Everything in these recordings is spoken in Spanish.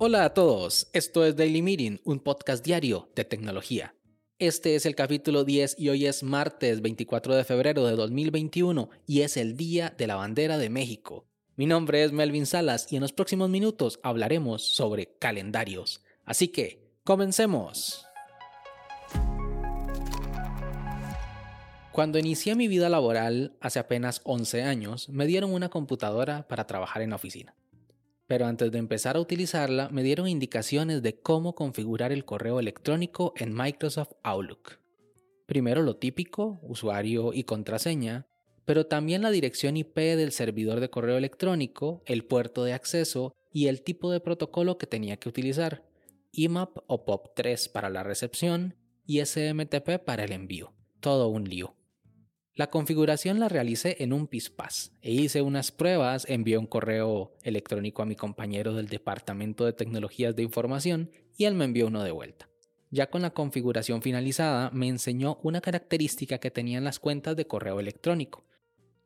Hola a todos, esto es Daily Meeting, un podcast diario de tecnología. Este es el capítulo 10 y hoy es martes 24 de febrero de 2021 y es el Día de la Bandera de México. Mi nombre es Melvin Salas y en los próximos minutos hablaremos sobre calendarios. Así que, comencemos. Cuando inicié mi vida laboral hace apenas 11 años, me dieron una computadora para trabajar en la oficina pero antes de empezar a utilizarla me dieron indicaciones de cómo configurar el correo electrónico en Microsoft Outlook. Primero lo típico, usuario y contraseña, pero también la dirección IP del servidor de correo electrónico, el puerto de acceso y el tipo de protocolo que tenía que utilizar, IMAP o POP3 para la recepción y SMTP para el envío. Todo un lío. La configuración la realicé en un PISPAS e hice unas pruebas, envié un correo electrónico a mi compañero del Departamento de Tecnologías de Información y él me envió uno de vuelta. Ya con la configuración finalizada, me enseñó una característica que tenían las cuentas de correo electrónico,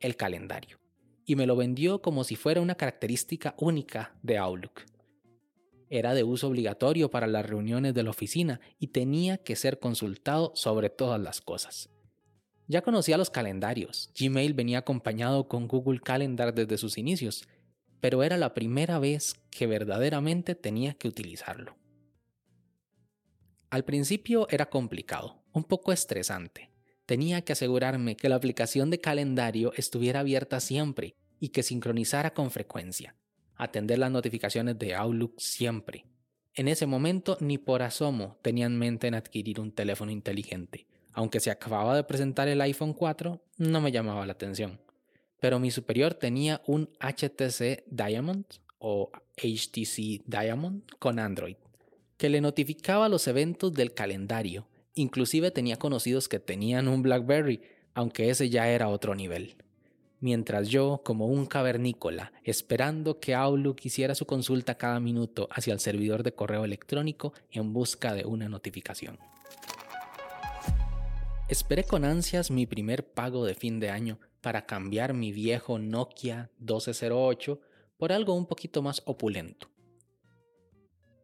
el calendario, y me lo vendió como si fuera una característica única de Outlook. Era de uso obligatorio para las reuniones de la oficina y tenía que ser consultado sobre todas las cosas. Ya conocía los calendarios, Gmail venía acompañado con Google Calendar desde sus inicios, pero era la primera vez que verdaderamente tenía que utilizarlo. Al principio era complicado, un poco estresante. Tenía que asegurarme que la aplicación de calendario estuviera abierta siempre y que sincronizara con frecuencia. Atender las notificaciones de Outlook siempre. En ese momento ni por asomo tenía en mente en adquirir un teléfono inteligente aunque se acababa de presentar el iPhone 4, no me llamaba la atención. Pero mi superior tenía un HTC Diamond o HTC Diamond con Android, que le notificaba los eventos del calendario. Inclusive tenía conocidos que tenían un BlackBerry, aunque ese ya era otro nivel. Mientras yo, como un cavernícola, esperando que Outlook hiciera su consulta cada minuto hacia el servidor de correo electrónico en busca de una notificación. Esperé con ansias mi primer pago de fin de año para cambiar mi viejo Nokia 1208 por algo un poquito más opulento.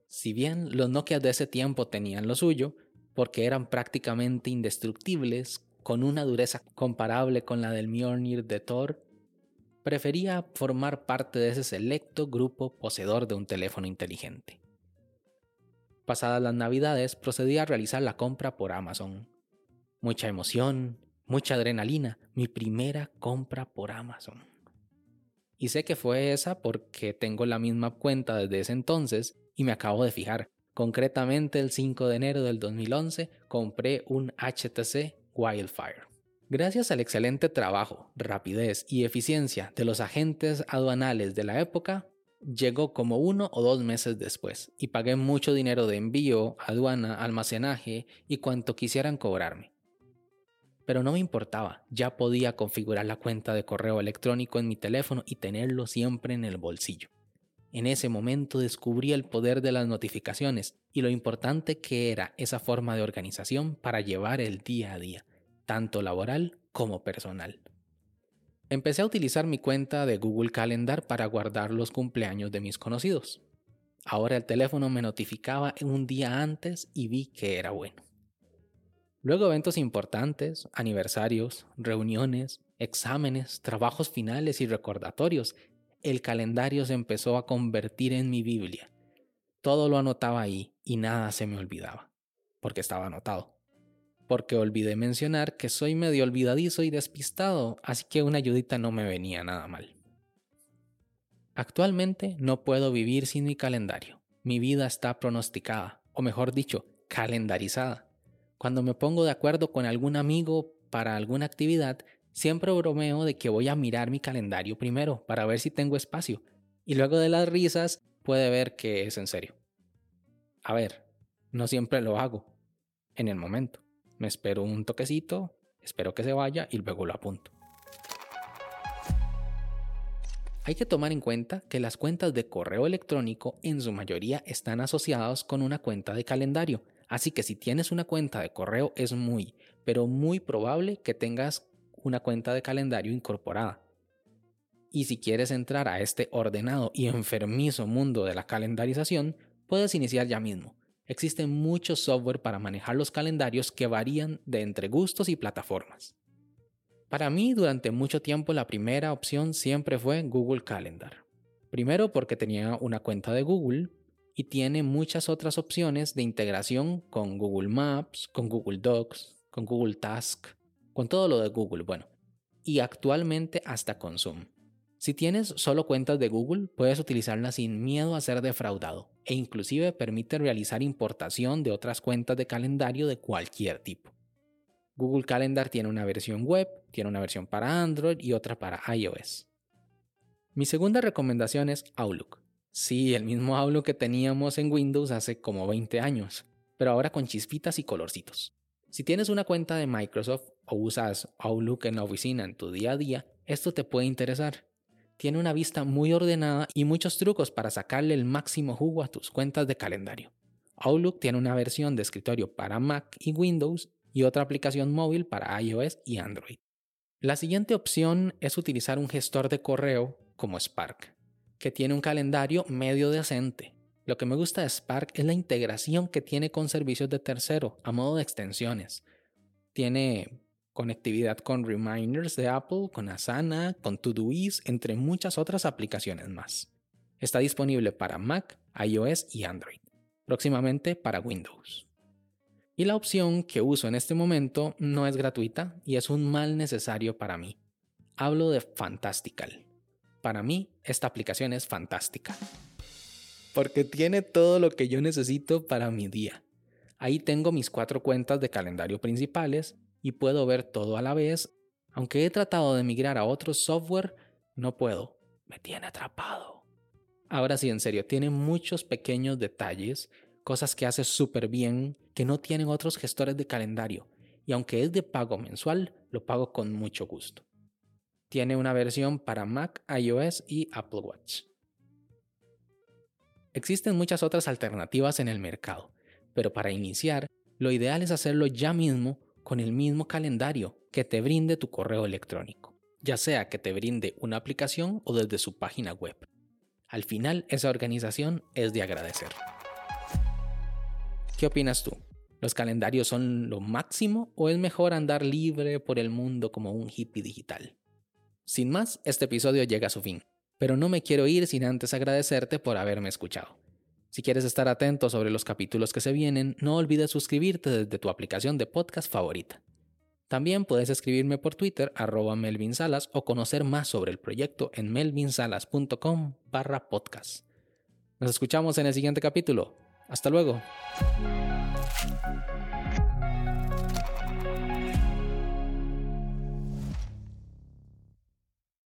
Si bien los Nokia de ese tiempo tenían lo suyo, porque eran prácticamente indestructibles, con una dureza comparable con la del Mjolnir de Thor, prefería formar parte de ese selecto grupo poseedor de un teléfono inteligente. Pasadas las navidades procedí a realizar la compra por Amazon mucha emoción, mucha adrenalina, mi primera compra por Amazon. Y sé que fue esa porque tengo la misma cuenta desde ese entonces y me acabo de fijar. Concretamente el 5 de enero del 2011 compré un HTC Wildfire. Gracias al excelente trabajo, rapidez y eficiencia de los agentes aduanales de la época, llegó como uno o dos meses después y pagué mucho dinero de envío, aduana, almacenaje y cuanto quisieran cobrarme pero no me importaba, ya podía configurar la cuenta de correo electrónico en mi teléfono y tenerlo siempre en el bolsillo. En ese momento descubrí el poder de las notificaciones y lo importante que era esa forma de organización para llevar el día a día, tanto laboral como personal. Empecé a utilizar mi cuenta de Google Calendar para guardar los cumpleaños de mis conocidos. Ahora el teléfono me notificaba un día antes y vi que era bueno. Luego eventos importantes, aniversarios, reuniones, exámenes, trabajos finales y recordatorios. El calendario se empezó a convertir en mi Biblia. Todo lo anotaba ahí y nada se me olvidaba, porque estaba anotado. Porque olvidé mencionar que soy medio olvidadizo y despistado, así que una ayudita no me venía nada mal. Actualmente no puedo vivir sin mi calendario. Mi vida está pronosticada, o mejor dicho, calendarizada. Cuando me pongo de acuerdo con algún amigo para alguna actividad, siempre bromeo de que voy a mirar mi calendario primero para ver si tengo espacio. Y luego de las risas puede ver que es en serio. A ver, no siempre lo hago. En el momento. Me espero un toquecito, espero que se vaya y luego lo apunto. Hay que tomar en cuenta que las cuentas de correo electrónico en su mayoría están asociadas con una cuenta de calendario, Así que si tienes una cuenta de correo es muy, pero muy probable que tengas una cuenta de calendario incorporada. Y si quieres entrar a este ordenado y enfermizo mundo de la calendarización, puedes iniciar ya mismo. Existe mucho software para manejar los calendarios que varían de entre gustos y plataformas. Para mí, durante mucho tiempo, la primera opción siempre fue Google Calendar. Primero porque tenía una cuenta de Google y tiene muchas otras opciones de integración con Google Maps, con Google Docs, con Google Task, con todo lo de Google, bueno, y actualmente hasta con Zoom. Si tienes solo cuentas de Google, puedes utilizarla sin miedo a ser defraudado e inclusive permite realizar importación de otras cuentas de calendario de cualquier tipo. Google Calendar tiene una versión web, tiene una versión para Android y otra para iOS. Mi segunda recomendación es Outlook. Sí, el mismo Outlook que teníamos en Windows hace como 20 años, pero ahora con chispitas y colorcitos. Si tienes una cuenta de Microsoft o usas Outlook en la oficina en tu día a día, esto te puede interesar. Tiene una vista muy ordenada y muchos trucos para sacarle el máximo jugo a tus cuentas de calendario. Outlook tiene una versión de escritorio para Mac y Windows y otra aplicación móvil para iOS y Android. La siguiente opción es utilizar un gestor de correo como Spark, que tiene un calendario medio decente. Lo que me gusta de Spark es la integración que tiene con servicios de tercero a modo de extensiones. Tiene conectividad con Reminders de Apple, con Asana, con Todoist, entre muchas otras aplicaciones más. Está disponible para Mac, iOS y Android, próximamente para Windows. Y la opción que uso en este momento no es gratuita y es un mal necesario para mí. Hablo de Fantastical. Para mí, esta aplicación es fantástica. Porque tiene todo lo que yo necesito para mi día. Ahí tengo mis cuatro cuentas de calendario principales y puedo ver todo a la vez. Aunque he tratado de migrar a otro software, no puedo. Me tiene atrapado. Ahora sí, en serio, tiene muchos pequeños detalles cosas que hace súper bien que no tienen otros gestores de calendario. Y aunque es de pago mensual, lo pago con mucho gusto. Tiene una versión para Mac, iOS y Apple Watch. Existen muchas otras alternativas en el mercado, pero para iniciar, lo ideal es hacerlo ya mismo con el mismo calendario que te brinde tu correo electrónico, ya sea que te brinde una aplicación o desde su página web. Al final, esa organización es de agradecer. ¿Qué opinas tú? ¿Los calendarios son lo máximo o es mejor andar libre por el mundo como un hippie digital? Sin más, este episodio llega a su fin, pero no me quiero ir sin antes agradecerte por haberme escuchado. Si quieres estar atento sobre los capítulos que se vienen, no olvides suscribirte desde tu aplicación de podcast favorita. También puedes escribirme por Twitter arroba Melvin Salas o conocer más sobre el proyecto en melvinsalas.com barra podcast. Nos escuchamos en el siguiente capítulo. Hasta luego.